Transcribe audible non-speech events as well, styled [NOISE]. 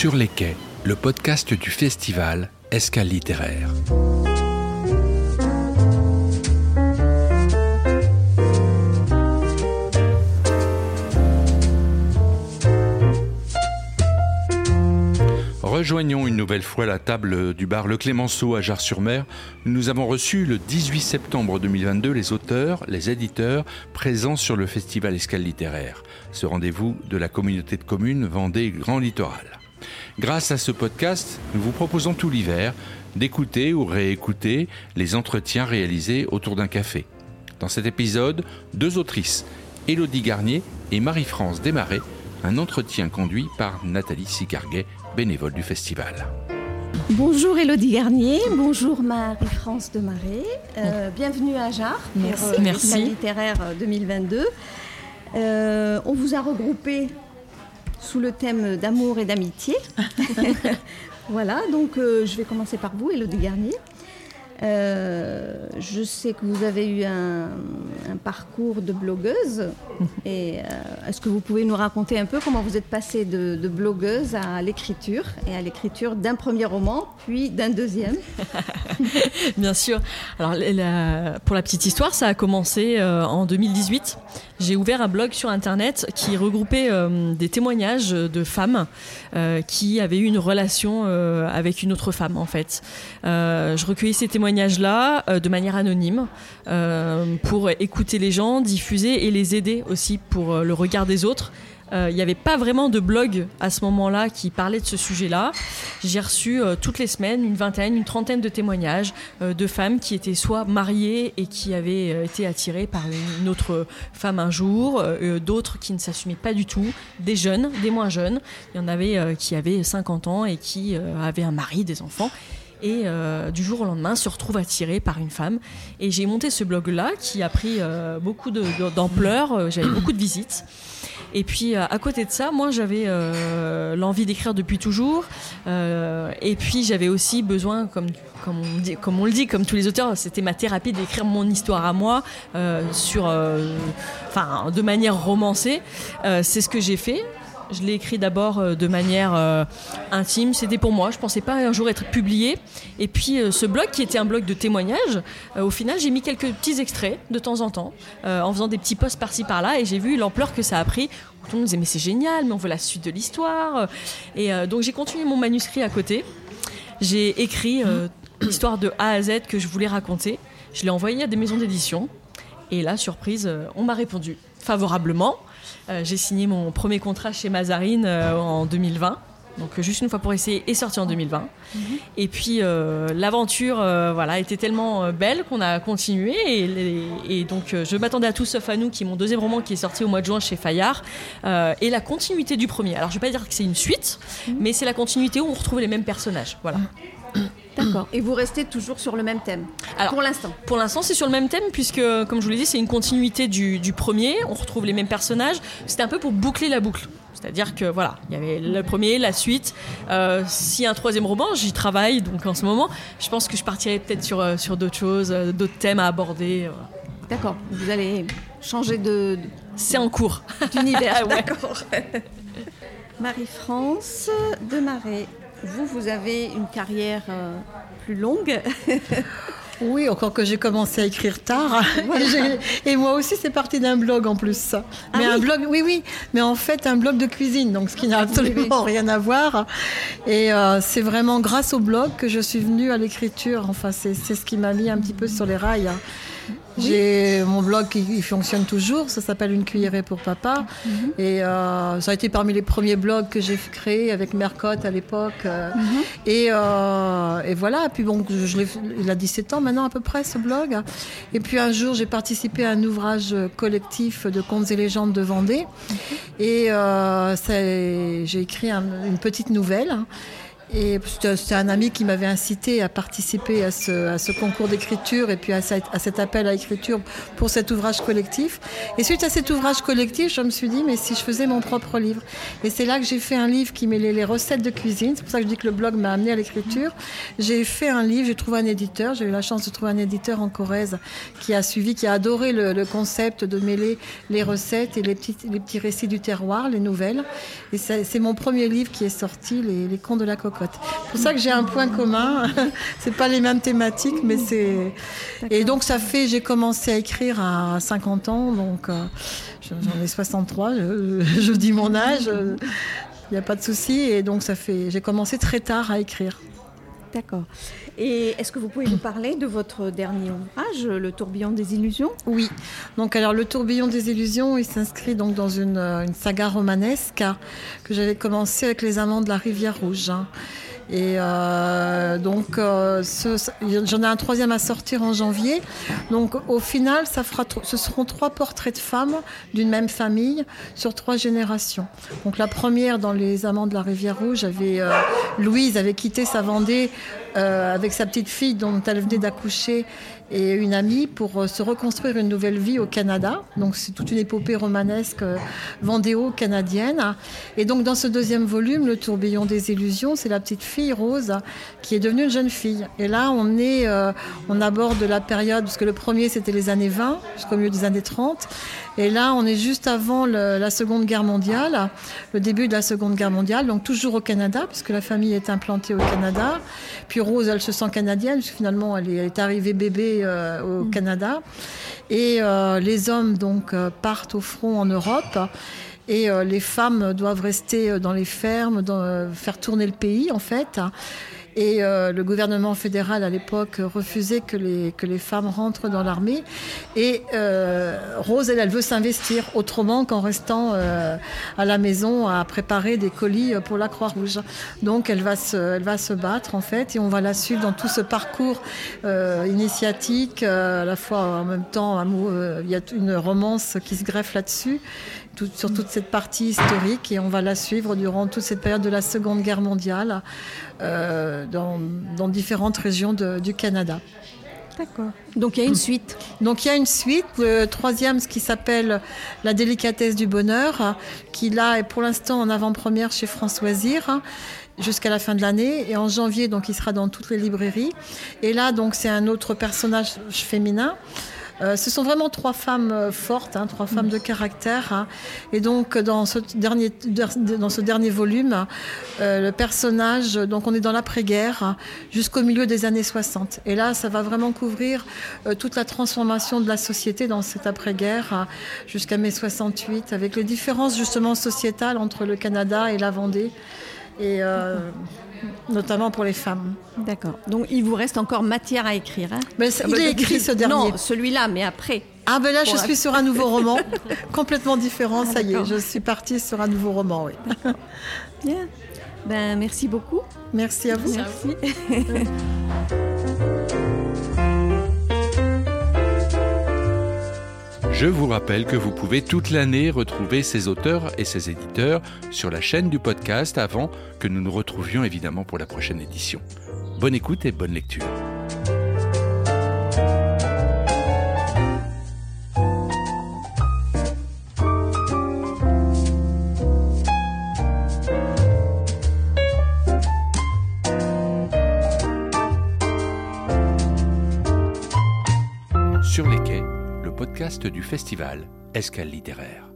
Sur les quais, le podcast du festival Escale littéraire. Rejoignons une nouvelle fois la table du bar Le Clémenceau à Jars-sur-Mer. Nous avons reçu le 18 septembre 2022 les auteurs, les éditeurs présents sur le festival Escale littéraire, ce rendez-vous de la communauté de communes Vendée Grand Littoral. Grâce à ce podcast, nous vous proposons tout l'hiver d'écouter ou réécouter les entretiens réalisés autour d'un café. Dans cet épisode, deux autrices, Élodie Garnier et Marie-France Desmarais, un entretien conduit par Nathalie Sicarguet, bénévole du festival. Bonjour Elodie Garnier, bonjour Marie-France de Marais, euh, bienvenue à Jarre merci, pour euh, merci. littéraire 2022. Euh, on vous a regroupé sous le thème d'amour et d'amitié. [LAUGHS] voilà, donc je vais commencer par vous Elodie Garnier. Euh, je sais que vous avez eu un, parcours de blogueuse. [LAUGHS] Et euh, est-ce que vous pouvez nous raconter un peu comment vous êtes passée de, blogueuse à l'écriture et à l'écriture d'un premier roman, puis d'un deuxième? [LAUGHS] Bien sûr. Alors, pour la petite histoire, ça a commencé euh, en 2018. J'ai ouvert un blog sur Internet qui regroupait des témoignages de femmes qui avaient eu une relation avec une autre femme, en fait. je recueillais ces témoignages là euh, de manière anonyme euh, pour écouter les gens, diffuser et les aider aussi pour euh, le regard des autres. Il n'y avait pas vraiment de blog à ce moment-là qui parlait de ce sujet-là. J'ai reçu toutes les semaines une vingtaine, une trentaine de témoignages de femmes qui étaient soit mariées et qui avaient été attirées par une autre femme un jour, d'autres qui ne s'assumaient pas du tout, des jeunes, des moins jeunes. Il y en avait qui avaient 50 ans et qui avaient un mari, des enfants et euh, du jour au lendemain se retrouve attiré par une femme. Et j'ai monté ce blog-là qui a pris euh, beaucoup d'ampleur, euh, j'avais beaucoup de visites. Et puis à côté de ça, moi j'avais l'envie d'écrire depuis toujours. et puis j'avais aussi besoin, comme, comme, on le dit, comme tous les auteurs, c'était ma thérapie d'écrire mon histoire à moi sur, de manière romancée. C'est ce que j'ai fait. Je l'ai écrit d'abord euh, de manière euh, intime, c'était pour moi, je pensais pas un jour être publié. Et puis euh, ce blog qui était un blog de témoignages, au final j'ai mis quelques petits extraits de temps en temps, en faisant des petits posts par-ci par-là, et j'ai vu l'ampleur que ça a pris. Tout le monde disait mais c'est génial, mais on veut la suite de l'histoire. Et donc j'ai continué mon manuscrit à côté. J'ai écrit l'histoire de A à Z que je voulais raconter. Je l'ai envoyé à des maisons d'édition. Et là, surprise, on m'a répondu favorablement. Euh, j'ai signé mon premier contrat chez Mazarine euh, en 2020. Donc euh, juste une fois pour essayer est sorti en 2020. Mhm. Et puis l'aventure voilà était tellement belle qu'on a continué et, donc je m'attendais à tout sauf à nous qui est mon deuxième roman qui est sorti au mois de juin chez Fayard et la continuité du premier. Alors je vais pas dire que c'est une suite, mhm. mais c'est la continuité où on retrouve les mêmes personnages. Voilà. D'accord. Et vous restez toujours sur le même thème Alors, Pour l'instant Pour l'instant, c'est sur le même thème, puisque, comme je vous l'ai dit, c'est une continuité du, premier. On retrouve les mêmes personnages. C'était un peu pour boucler la boucle. C'est-à-dire que voilà, il y avait le premier, la suite. Euh, si un troisième roman, j'y travaille, donc en ce moment, je pense que je partirai peut-être sur, euh, sur d'autres choses, euh, d'autres thèmes à aborder. D'accord. Vous allez changer de. C'est en cours. D'univers, [LAUGHS] d'accord. [LAUGHS] Marie-France de Marais. Vous, vous avez une carrière euh, plus longue. [LAUGHS] Oui, encore que j'ai commencé à écrire tard. [LAUGHS] Et, moi aussi, c'est parti d'un blog en plus. Ah mais un blog, oui, oui. Mais en fait, un blog de cuisine, donc ce qui n'a ah, absolument rien à voir. Et euh, c'est vraiment grâce au blog que je suis venue à l'écriture. Enfin, c'est ce qui m'a mis un petit peu sur les rails. Hein. J'ai mon blog qui fonctionne toujours, ça s'appelle Une cuillerée pour papa. Mhm. Et euh, ça a été parmi les premiers blogs que j'ai créés avec Mercotte à l'époque. Euh, mhm. euh, et, voilà, puis bon, je, il a 17 ans maintenant à peu près ce blog. Et puis un jour, j'ai participé à un ouvrage collectif de contes et légendes de Vendée. Et j'ai écrit une petite nouvelle. Et c'était un ami qui m'avait incité à participer à ce, concours d'écriture et puis à, cet appel à écriture pour cet ouvrage collectif. Et suite à cet ouvrage collectif, je me suis dit, mais si je faisais mon propre livre? Et c'est là que j'ai fait un livre qui mêlait les recettes de cuisine. C'est pour ça que je dis que le blog m'a amené à l'écriture. J'ai fait un livre, j'ai trouvé un éditeur. J'ai eu la chance de trouver un éditeur en Corrèze qui a suivi, qui a adoré le, concept de mêler les recettes et les petits, récits du terroir, les nouvelles. Et c'est mon premier livre qui est sorti, Les, les Contes de la Cocotte. C'est pour ça que j'ai un point commun. [LAUGHS] c'est pas les mêmes thématiques, mais c'est. Et donc ça fait, j'ai commencé à écrire à 50 ans, donc euh, j'en ai 63. [LAUGHS] Je, dis mon âge, il n'y a pas de souci. Et donc ça fait, j'ai commencé très tard à écrire. D'accord. Et est-ce que vous pouvez nous parler de votre dernier ouvrage, Le tourbillon des illusions? Oui. Donc alors le tourbillon des illusions, il s'inscrit donc dans une, une, saga romanesque que j'avais commencé avec les amants de la rivière rouge. Et euh, donc, euh, j'en ai un troisième à sortir en janvier. Donc, au final, ça fera, ce seront trois portraits de femmes d'une même famille sur trois générations. Donc, la première, dans Les Amants de la Rivière Rouge, avait, euh, Louise avait quitté sa Vendée avec sa petite fille dont elle venait d'accoucher et une amie pour euh, se reconstruire une nouvelle vie au Canada. Donc c'est toute une épopée romanesque euh, vendéo-canadienne. Et donc dans ce deuxième volume, Le tourbillon des illusions, c'est la petite fille Rose qui est devenue une jeune fille. Et là, on est, euh, on aborde la période, parce que le premier c'était les années 20 jusqu'au milieu des années 30. Et là, on est juste avant la Seconde Guerre mondiale, le début de la Seconde Guerre mondiale, donc toujours au Canada, puisque la famille est implantée au Canada. Puis Rose, elle se sent canadienne, puisque finalement, elle est, arrivée bébé euh, au mm. Canada. Et euh, les hommes, donc, euh, partent au front en Europe. Et les femmes doivent rester dans les fermes, faire tourner le pays, en fait. Et euh, le gouvernement fédéral à l'époque refusait que les, que les femmes rentrent dans l'armée. Et euh, Rose, elle, elle veut s'investir autrement qu'en restant euh, à la maison à préparer des colis pour la Croix-Rouge. Donc elle va, se, elle va se battre en fait et on va la suivre dans tout ce parcours initiatique, à la fois en même temps il y a une romance qui se greffe là-dessus sur toute cette partie historique et on va la suivre durant toute cette période de la Seconde Guerre mondiale euh, dans, différentes régions du Canada. D'accord. Donc il y a une suite. Donc il y a une suite. Le troisième, ce qui s'appelle La délicatesse du bonheur, qui là est pour l'instant en avant-première chez Françoisir jusqu'à la fin de l'année. Et en janvier, donc il sera dans toutes les librairies. Et là, donc c'est un autre personnage féminin. Euh, ce sont vraiment trois femmes euh, fortes, hein, trois femmes de caractère. Hein. Et donc, dans ce dernier, dans ce dernier volume, euh, le personnage, donc on est dans l'après-guerre jusqu'au milieu des années 60. Et là, ça va vraiment couvrir toute la transformation de la société dans cette après-guerre jusqu'à mai 68, avec les différences justement sociétales entre le Canada et la Vendée. Et notamment pour les femmes. D'accord. Donc il vous reste encore matière à écrire. Hein mais il est écrit ce dernier. Non, celui-là, mais après. Ah ben là, je suis sur un nouveau roman, [LAUGHS] complètement différent. ça y est, je suis partie sur un nouveau roman. Oui. Bien. Ben merci beaucoup. Merci à vous. Merci. [LAUGHS] Je vous rappelle que vous pouvez toute l'année retrouver ces auteurs et ces éditeurs sur la chaîne du podcast avant que nous nous retrouvions évidemment pour la prochaine édition. Bonne écoute et bonne lecture. Du festival Escale littéraire.